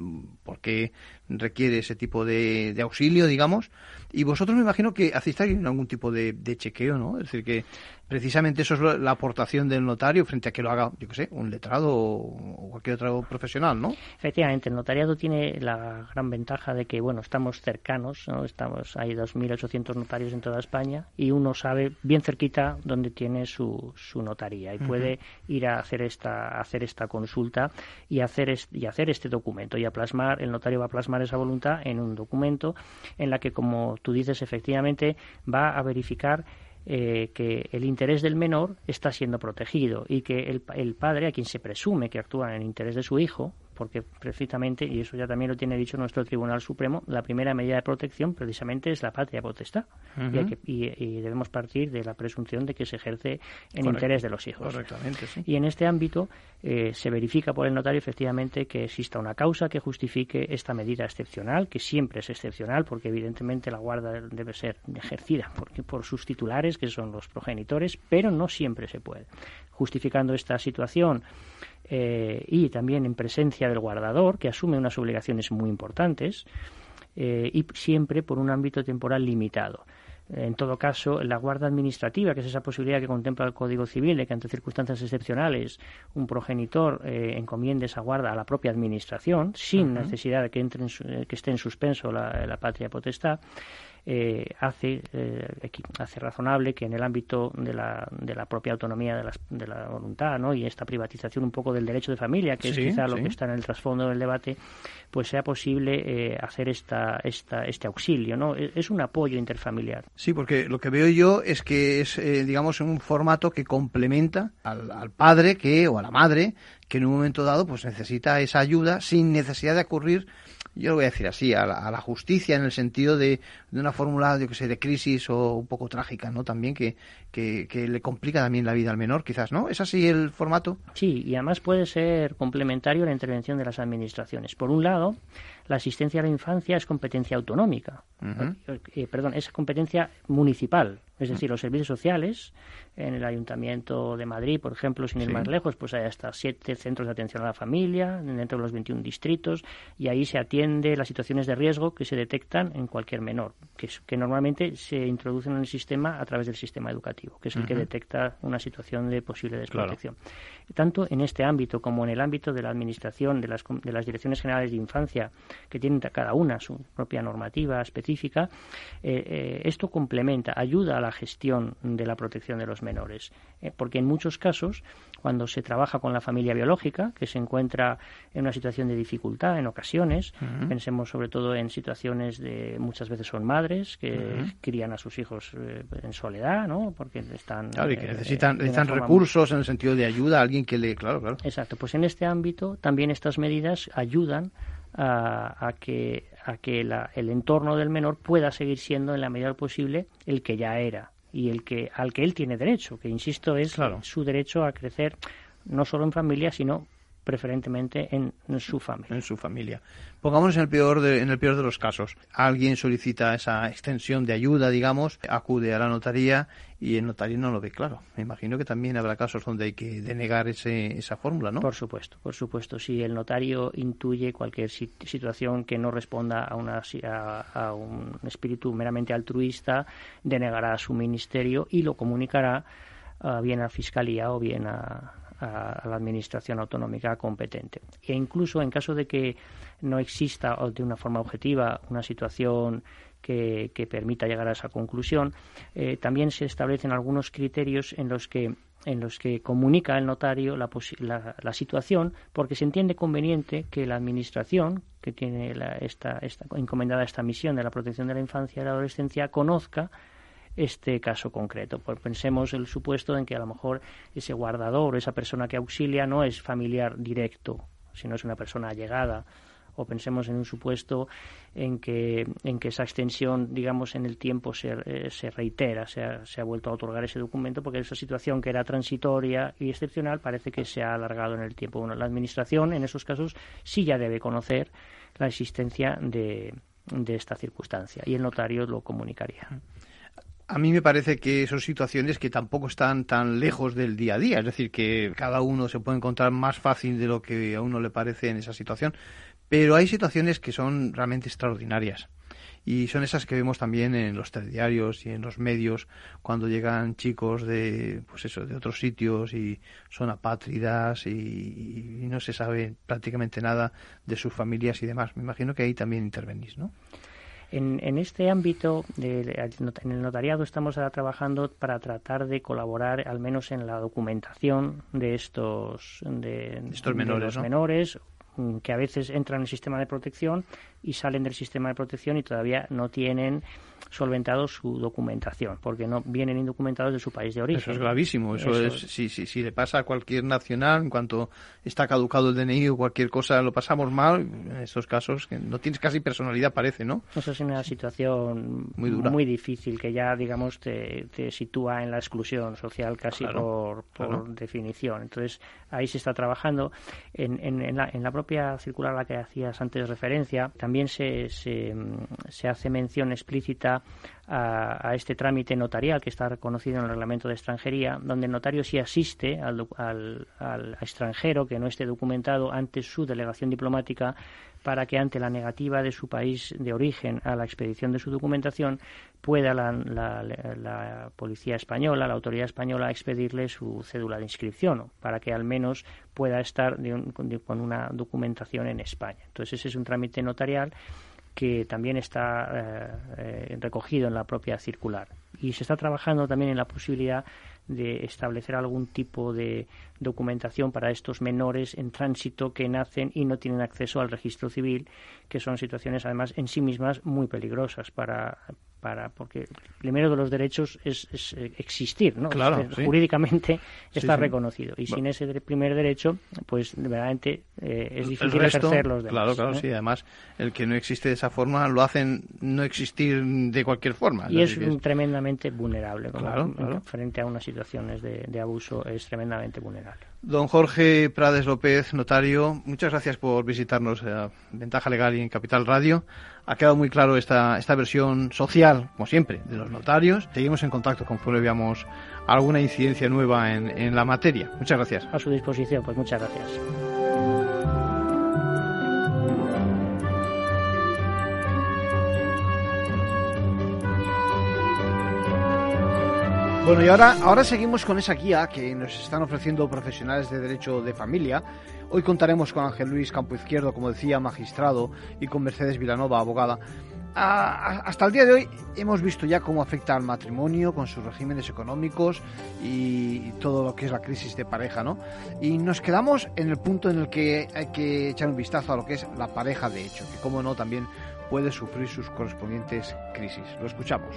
por que requiere ese tipo de, de auxilio, digamos. Y vosotros me imagino que hacéis también algún tipo de, de chequeo, ¿no? Es decir, que precisamente eso es la aportación del notario frente a que lo haga, yo qué sé, un letrado o cualquier otro profesional, ¿no? Efectivamente, el notariado tiene la gran ventaja de que, bueno, estamos cercanos, ¿no? Estamos, hay 2.800 notarios en toda España y uno sabe bien cerquita dónde tiene su, su notaría y puede ir a hacer esta, hacer esta consulta y hacer, y hacer este documento. Y a plasmar, el notario va a plasmar esa voluntad en un documento en la que, como tú dices, efectivamente va a verificar eh, que el interés del menor está siendo protegido y que el, el, padre, a quien se presume que actúa en el interés de su hijo, porque precisamente, y eso ya también lo tiene dicho nuestro Tribunal Supremo, la primera medida de protección precisamente es la patria potestad. y, hay que, y, debemos partir de la presunción de que se ejerce en interés de los hijos. Correctamente, sí. Y en este ámbito eh, se verifica por el notario efectivamente que exista una causa que justifique esta medida excepcional, que siempre es excepcional, porque evidentemente la guarda debe ser ejercida por, por sus titulares, que son los progenitores, pero no siempre se puede. Justificando esta situación, eh, y también en presencia del guardador, que asume unas obligaciones muy importantes eh, y siempre por un ámbito temporal limitado. En todo caso, la guarda administrativa, que es esa posibilidad que contempla el Código Civil de que ante circunstancias excepcionales un progenitor eh, encomiende esa guarda a la propia administración, sin necesidad de que, entre en que esté en suspenso la, la patria potestad, eh, hace, eh, hace razonable que en el ámbito de la, de la propia autonomía de, las, de la voluntad ¿no? y esta privatización un poco del derecho de familia, que es quizá lo que está en el trasfondo del debate, pues sea posible eh, hacer esta, esta, este auxilio. ¿no? E, es un apoyo interfamiliar. Sí, porque lo que veo yo es que es, digamos, un formato que complementa al, al padre que o a la madre que en un momento dado pues necesita esa ayuda sin necesidad de ocurrir yo lo voy a decir así, a la, justicia en el sentido de, de una fórmula, yo que sé, de crisis o un poco trágica, ¿no? También que, que, que, le complica también la vida al menor, quizás, ¿no? ¿Es así el formato? Sí, y además puede ser complementario a la intervención de las administraciones. Por un lado, la asistencia a la infancia es competencia autonómica, eh, perdón, es competencia municipal, es decir, los servicios sociales en el Ayuntamiento de Madrid, por ejemplo, sin ir más lejos, pues hay hasta siete centros de atención a la familia dentro de los 21 distritos y ahí se atiende las situaciones de riesgo que se detectan en cualquier menor, que, que normalmente se introducen en el sistema a través del sistema educativo, que es el que detecta una situación de posible desprotección. Tanto en este ámbito como en el ámbito de la administración de las, de las direcciones generales de infancia, que tienen cada una su propia normativa específica, eh, eh, esto complementa, ayuda a la gestión de la protección de los menores, eh, porque en muchos casos, cuando se trabaja con la familia biológica, que se encuentra en una situación de dificultad en ocasiones, pensemos sobre todo en situaciones de muchas veces son madres que crían a sus hijos en soledad, ¿no? Porque están claro, y que necesitan, necesitan recursos en el sentido de ayuda a alguien que le, claro, claro. Exacto, pues en este ámbito también estas medidas ayudan a, que, a que el entorno del menor pueda seguir siendo en la medida posible el que ya era y el que al que él tiene derecho, que insisto es su derecho a crecer no solo en familia, sino preferentemente en, su familia. En su familia. Pongámonos en el peor de, en el peor de los casos. Alguien solicita esa extensión de ayuda, digamos, acude a la notaría y el notario no lo ve claro. Me imagino que también habrá casos donde hay que denegar ese, esa fórmula, ¿no? Por supuesto, por supuesto. Si el notario intuye cualquier situación que no responda a, una, a, un espíritu meramente altruista, denegará a su ministerio y lo comunicará uh, bien a Fiscalía o bien a, a, la administración autonómica competente. E incluso en caso de que no exista de una forma objetiva una situación que, permita llegar a esa conclusión, eh, también se establecen algunos criterios en los que en los que comunica el notario la, la, situación porque se entiende conveniente que la administración que tiene la, esta, esta, encomendada esta misión de la protección de la infancia y la adolescencia conozca este caso concreto. Pues pensemos el supuesto en que a lo mejor ese guardador, esa persona que auxilia, no es familiar directo, sino es una persona allegada o pensemos en un supuesto en que, en que esa extensión, digamos, en el tiempo se, eh, se reitera, se ha, se ha, vuelto a otorgar ese documento, porque esa situación que era transitoria y excepcional parece que se ha alargado en el tiempo. Bueno, la Administración, en esos casos, sí ya debe conocer la existencia de, de esta circunstancia y el notario lo comunicaría. A mí me parece que son situaciones que tampoco están tan lejos del día a día, es decir, que cada uno se puede encontrar más fácil de lo que a uno le parece en esa situación. Pero hay situaciones que son realmente extraordinarias y son esas que vemos también en los telediarios y en los medios cuando llegan chicos de pues eso de otros sitios y son apátridas y, y no se sabe prácticamente nada de sus familias y demás. Me imagino que ahí también intervenís, ¿no? En, en, este ámbito, de, en el notariado, estamos trabajando para tratar de colaborar, al menos en la documentación de estos, de, estos menores, de los ¿no? menores mm, que a veces entran en el sistema de protección y salen del sistema de protección y todavía no tienen solventado su documentación, porque no vienen indocumentados de su país de origen. Eso es gravísimo. Eso, Eso es, si, si, si, le pasa a cualquier nacional, en cuanto está caducado el DNI o cualquier cosa, lo pasamos mal. En estos casos, que no tienes casi personalidad, parece, ¿no? Eso es una situación muy dura, muy difícil, que ya, digamos, te, te sitúa en la exclusión social casi claro, por, por claro. definición. Entonces, ahí se está trabajando. En, en, en, la, en, la, propia circular a la que hacías antes referencia, también se, se, se hace mención explícita a, este trámite notarial que está reconocido en el reglamento de extranjería, donde el notario sí asiste al, al, extranjero que no esté documentado ante su delegación diplomática para que ante la negativa de su país de origen a la expedición de su documentación pueda la, la, policía española, la autoridad española, expedirle su cédula de inscripción, para que al menos pueda estar de un, con una documentación en España. Entonces ese es un trámite notarial que también está eh, eh, recogido en la propia circular. Y se está trabajando también en la posibilidad de establecer algún tipo de documentación para estos menores en tránsito que nacen y no tienen acceso al registro civil, que son situaciones además en sí mismas muy peligrosas para, para porque primero de los derechos es, es existir, ¿no? Claro, es, sí. Jurídicamente Sí, está sí. reconocido y Bueno. sin ese primer derecho, pues verdaderamente eh, es difícil resto, ejercer los demás. Claro, claro, ¿eh? sí. Además, el que no existe de esa forma lo hacen no existir de cualquier forma. Y es tremendamente vulnerable. Claro, claro. Frente a unas situaciones de, de abuso es tremendamente vulnerable. Don Jorge Prades López, notario, muchas gracias por visitarnos a Ventaja Legal y en Capital Radio. Ha quedado muy claro esta, esta versión social, como siempre, de los notarios. Seguimos en contacto conforme veamos alguna incidencia nueva en, en la materia. Muchas gracias. A su disposición, pues muchas gracias. Bueno, y ahora, ahora seguimos con esa guía que nos están ofreciendo profesionales de derecho de familia. Hoy contaremos con Ángel Luis Campo Izquierdo, como decía, magistrado, y con Mercedes Vilanova, abogada. A- a- hasta el día de hoy hemos visto ya cómo afecta al matrimonio con sus regímenes económicos y, y todo lo que es la crisis de pareja, ¿no? Y nos quedamos en el punto en el que hay que echar un vistazo a lo que es la pareja de hecho, que como no también puede sufrir sus correspondientes crisis. Lo escuchamos.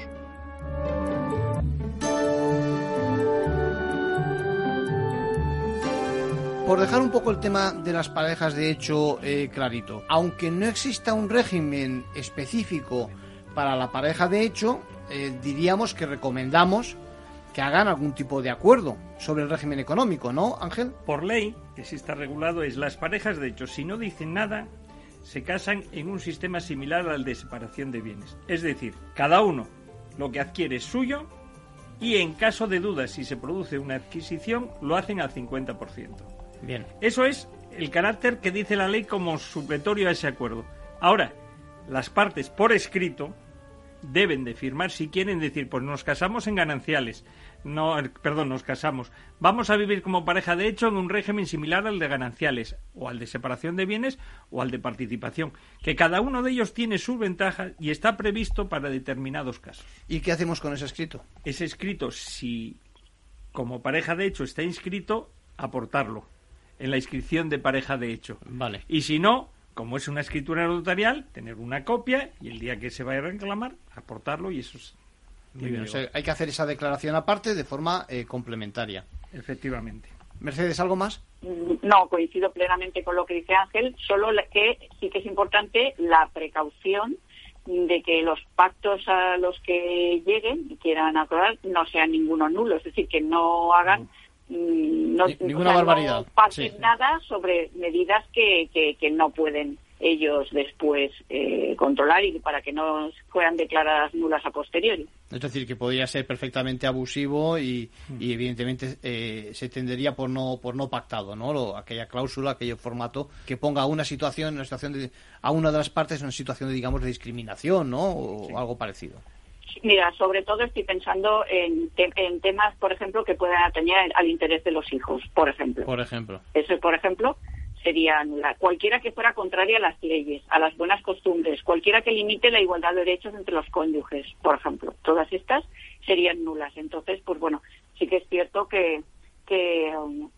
Por dejar un poco el tema de las parejas de hecho eh, clarito, aunque no exista un régimen específico para la pareja de hecho, eh, diríamos que recomendamos que hagan algún tipo de acuerdo sobre el régimen económico, ¿no, Ángel? Por ley, que sí está regulado, es las parejas de hecho, si no dicen nada, se casan en un sistema similar al de separación de bienes. Es decir, cada uno lo que adquiere es suyo y en caso de dudas si se produce una adquisición, lo hacen al 50%. Bien. Eso es el carácter que dice la ley como supletorio a ese acuerdo. Ahora, las partes por escrito deben de firmar si quieren decir, pues nos casamos en gananciales. No, eh, perdón, nos casamos. Vamos a vivir como pareja de hecho en un régimen similar al de gananciales, o al de separación de bienes, o al de participación. Que cada uno de ellos tiene sus ventajas y está previsto para determinados casos. ¿Y qué hacemos con ese escrito? Ese escrito, si como pareja de hecho está inscrito, aportarlo en la inscripción de pareja de hecho. Vale. Y si no, como es una escritura notarial, tener una copia y el día que se vaya a reclamar, aportarlo y eso es. Muy bien, o sea, hay que hacer esa declaración aparte de forma eh, complementaria. Efectivamente. Mercedes, ¿algo más? No, coincido plenamente con lo que dice Ángel, solo que sí que es importante la precaución de que los pactos a los que lleguen y quieran acordar no sean ninguno nulo, es decir, que no hagan no, Ni- ninguna o sea, barbaridad, no sí. nada sobre medidas que, que, que no pueden ellos después eh, controlar y para que no fueran declaradas nulas a posteriori. Es decir, que podría ser perfectamente abusivo y, y evidentemente eh, se tendería por no por no pactado, ¿no? Lo, aquella cláusula, aquel formato que ponga a una situación, una situación de, a una de las partes en una situación de digamos de discriminación, ¿no? O algo parecido. Mira, sobre todo estoy pensando en, en temas, por ejemplo, que puedan atañer al interés de los hijos, por ejemplo. Por ejemplo. Eso, por ejemplo, sería nula. Cualquiera que fuera contraria a las leyes, a las buenas costumbres, cualquiera que limite la igualdad de derechos entre los cónyuges, por ejemplo. Todas estas serían nulas. Entonces, pues bueno, sí que es cierto que, que um,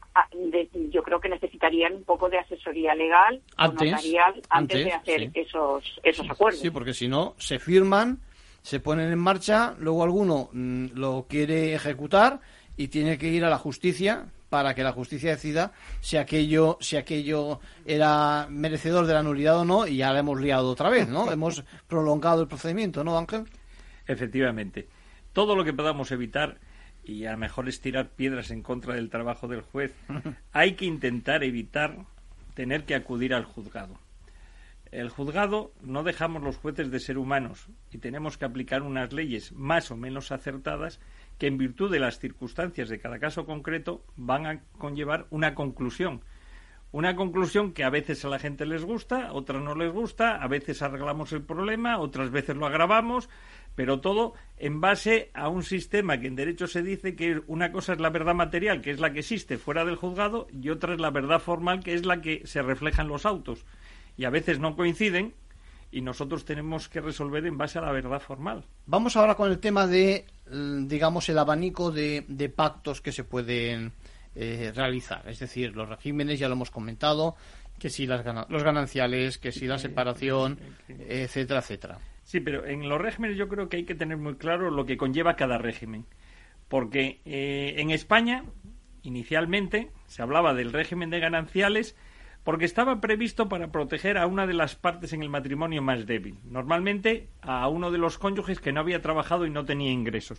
yo creo que necesitarían un poco de asesoría legal antes, o notarial antes, de hacer esos, esos acuerdos. Sí, porque si no, se firman, se ponen en marcha, luego alguno mm, lo quiere ejecutar y tiene que ir a la justicia para que la justicia decida si aquello, si aquello era merecedor de la nulidad o no, y ya la hemos liado otra vez, ¿no? hemos prolongado el procedimiento, ¿no, Ángel? Efectivamente. Todo lo que podamos evitar, y a lo mejor es tirar piedras en contra del trabajo del juez, hay que intentar evitar tener que acudir al juzgado. El juzgado no dejamos los jueces de ser humanos y tenemos que aplicar unas leyes más o menos acertadas que en virtud de las circunstancias de cada caso concreto van a conllevar una conclusión. Una conclusión que a veces a la gente les gusta, otras no les gusta, a veces arreglamos el problema, otras veces lo agravamos, pero todo en base a un sistema que en derecho se dice que una cosa es la verdad material, que es la que existe fuera del juzgado, y otra es la verdad formal, que es la que se refleja en los autos. Y a veces no coinciden, y nosotros tenemos que resolver en base a la verdad formal. Vamos ahora con el tema de, digamos, el abanico de, pactos que se pueden eh, realizar. Es decir, los regímenes, ya lo hemos comentado, que si las los gananciales, que si la separación, etcétera, etcétera. Sí, pero en los regímenes yo creo que hay que tener muy claro lo que conlleva cada régimen. Porque eh, en España, inicialmente, se hablaba del régimen de gananciales porque estaba previsto para proteger a una de las partes en el matrimonio más débil, normalmente a uno de los cónyuges que no había trabajado y no tenía ingresos.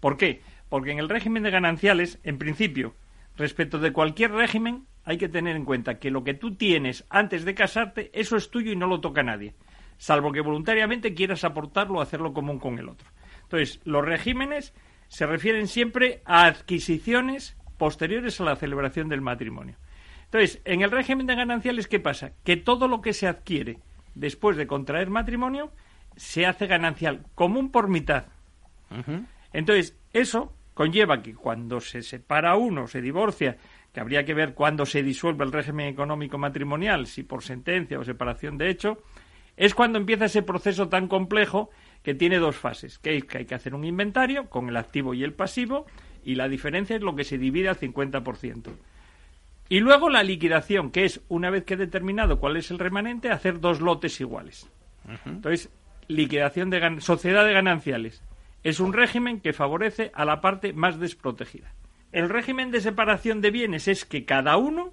¿Por qué? Porque en el régimen de gananciales, en principio, respecto de cualquier régimen, hay que tener en cuenta que lo que tú tienes antes de casarte, eso es tuyo y no lo toca nadie, salvo que voluntariamente quieras aportarlo o hacerlo común con el otro. Entonces, los regímenes se refieren siempre a adquisiciones posteriores a la celebración del matrimonio. Entonces, en el régimen de gananciales, ¿qué pasa? Que todo lo que se adquiere después de contraer matrimonio se hace ganancial, común por mitad. Entonces, eso conlleva que cuando se separa uno, se divorcia, que habría que ver cuándo se disuelve el régimen económico matrimonial, si por sentencia o separación de hecho, es cuando empieza ese proceso tan complejo que tiene dos fases, que hay que, hay que hacer un inventario con el activo y el pasivo, y la diferencia es lo que se divide al 50%. Y luego la liquidación, que es, una vez que he determinado cuál es el remanente, hacer dos lotes iguales. Entonces, liquidación de sociedad de gananciales. Es un régimen que favorece a la parte más desprotegida. El régimen de separación de bienes es que cada uno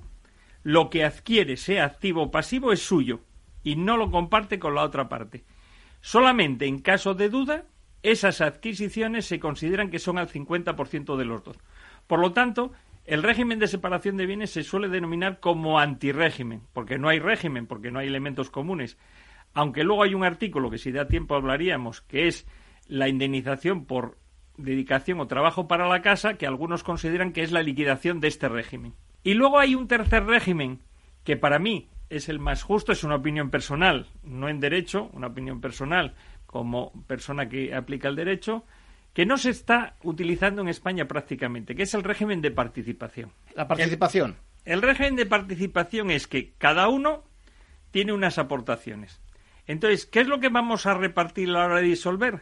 lo que adquiere, sea activo o pasivo, es suyo y no lo comparte con la otra parte. Solamente en caso de duda, esas adquisiciones se consideran que son al 50% de los dos. Por lo tanto, el régimen de separación de bienes se suele denominar como antirrégimen, porque no hay régimen, porque no hay elementos comunes. Aunque luego hay un artículo que si da tiempo hablaríamos, que es la indemnización por dedicación o trabajo para la casa, que algunos consideran que es la liquidación de este régimen. Y luego hay un tercer régimen, que para mí es el más justo, es una opinión personal, no en derecho, una opinión personal como persona que aplica el derecho, que no se está utilizando en España prácticamente, que es el régimen de participación. La participación. El, régimen de participación es que cada uno tiene unas aportaciones. Entonces, ¿qué es lo que vamos a repartir a la hora de disolver?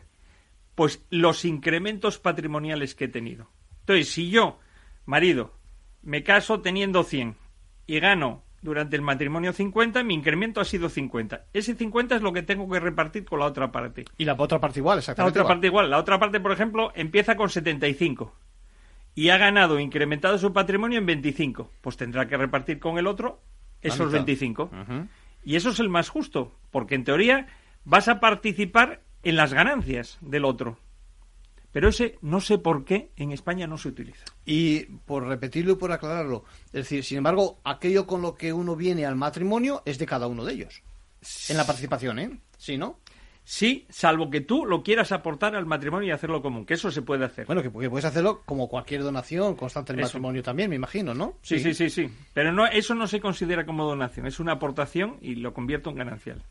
Pues los incrementos patrimoniales que he tenido. Entonces, si yo, marido, me caso teniendo 100 y gano durante el matrimonio 50, mi incremento ha sido 50. Ese 50 es lo que tengo que repartir con la otra parte. Y la otra parte igual, exactamente. La otra parte igual. La otra parte, por ejemplo, empieza con 75 y ha ganado, incrementado su patrimonio en 25. Pues tendrá que repartir con el otro esos 25. Y eso es el más justo, porque en teoría vas a participar en las ganancias del otro. Pero ese no sé por qué en España no se utiliza. Y por repetirlo y por aclararlo, es decir, sin embargo, aquello con lo que uno viene al matrimonio es de cada uno de ellos. en la participación, ¿eh? Sí, ¿no? Sí, salvo que tú lo quieras aportar al matrimonio y hacerlo común, que eso se puede hacer. Bueno, que, puedes hacerlo como cualquier donación constante del matrimonio también, me imagino, ¿no? Sí, sí, sí, sí. Pero no, eso no se considera como donación, es una aportación y lo convierto en ganancial.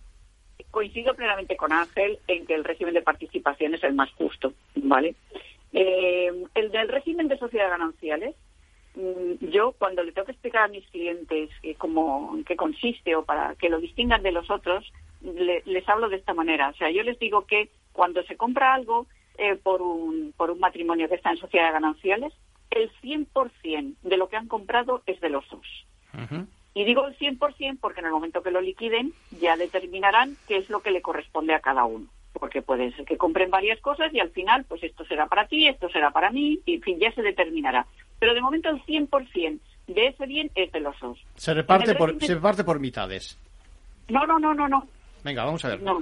Coincido plenamente con Ángel en que el régimen de participación es el más justo, ¿vale? Eh, el del régimen de sociedad gananciales, mm, yo cuando le tengo que explicar a mis clientes cómo, en qué consiste o para que lo distingan de los otros, les hablo de esta manera. O sea, yo les digo que cuando se compra algo eh, por, un, por un matrimonio que está en sociedad gananciales, el 100% de lo que han comprado es de los dos. Y digo el 100% porque en el momento que lo liquiden ya determinarán qué es lo que le corresponde a cada uno. Porque puede ser que compren varias cosas y al final, pues esto será para ti, esto será para mí, y en fin, ya se determinará. Pero de momento el 100% de ese bien es de los dos. Se reparte, por, se reparte por mitades. No, no, no, no, no. Venga, vamos a ver, no,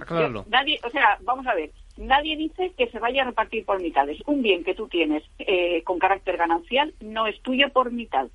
Nadie, o sea, vamos a ver, nadie dice que se vaya a repartir por mitades. Un bien que tú tienes eh, con carácter ganancial no es tuyo por mitad.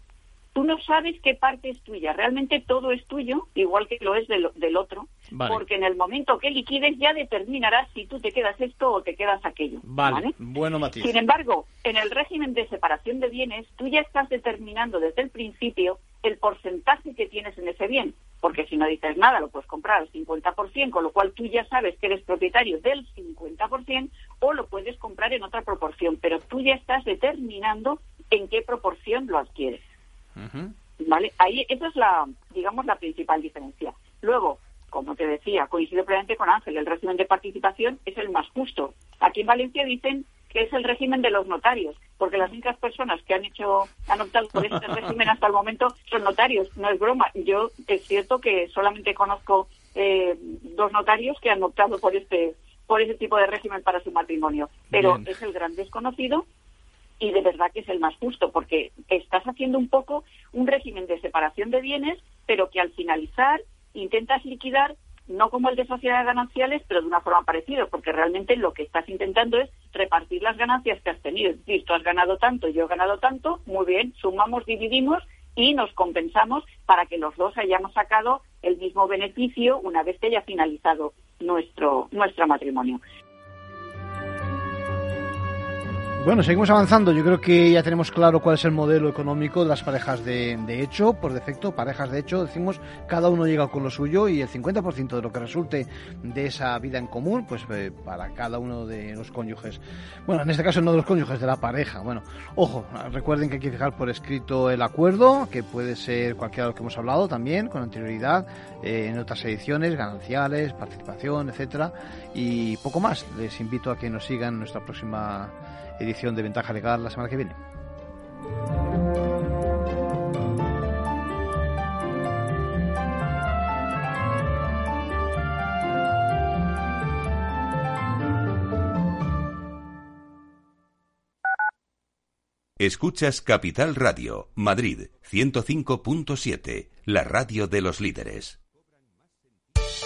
Tú no sabes qué parte es tuya. Realmente todo es tuyo, igual que lo es del, otro, porque en el momento que liquides ya determinarás si tú te quedas esto o te quedas aquello. Vale, bueno matiz. Sin embargo, en el régimen de separación de bienes, tú ya estás determinando desde el principio el porcentaje que tienes en ese bien porque si no dices nada lo puedes comprar al 50%, con lo cual tú ya sabes que eres propietario del 50%, o lo puedes comprar en otra proporción, pero tú ya estás determinando en qué proporción lo adquieres. ¿Vale? Ahí, esa es la, digamos, la principal diferencia. Luego, como te decía, coincido plenamente con Ángel, el régimen de participación es el más justo. Aquí en Valencia dicen que es el régimen de los notarios, porque las únicas personas que han hecho, han optado por este régimen hasta el momento son notarios. No es broma. Yo es cierto que solamente conozco eh, dos notarios que han optado por este, por ese tipo de régimen para su matrimonio, pero es el gran desconocido y de verdad que es el más justo, porque estás haciendo un poco un régimen de separación de bienes, pero que al finalizar intentas liquidar no como el de sociedades gananciales, pero de una forma parecida, porque realmente lo que estás intentando es repartir las ganancias que has tenido. Es decir, tú has ganado tanto, yo he ganado tanto, muy bien, sumamos, dividimos y nos compensamos para que los dos hayamos sacado el mismo beneficio una vez que haya finalizado nuestro, nuestro matrimonio. Bueno, seguimos avanzando. Yo creo que ya tenemos claro cuál es el modelo económico de las parejas de, hecho. Por defecto, parejas de hecho, decimos, cada uno llega con lo suyo y el 50% de lo que resulte de esa vida en común, pues eh, para cada uno de los cónyuges. Bueno, en este caso no de los cónyuges, de la pareja. Bueno, ojo, recuerden que hay que fijar por escrito el acuerdo, que puede ser cualquiera de los que hemos hablado también, con anterioridad, eh, en otras ediciones, gananciales, participación, etcétera, y poco más. Les invito a que nos sigan en nuestra próxima edición de Ventaja Legal la semana que viene. Escuchas Capital Radio, Madrid 105.7, la radio de los líderes.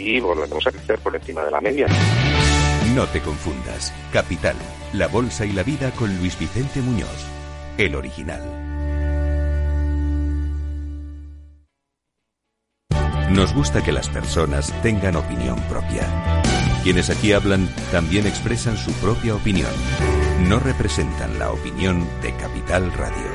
y volvemos a crecer por encima de la media. No te confundas. Capital, la bolsa y la vida con Luis Vicente Muñoz, el original. Nos gusta que las personas tengan opinión propia. Quienes aquí hablan también expresan su propia opinión. No representan la opinión de Capital Radio.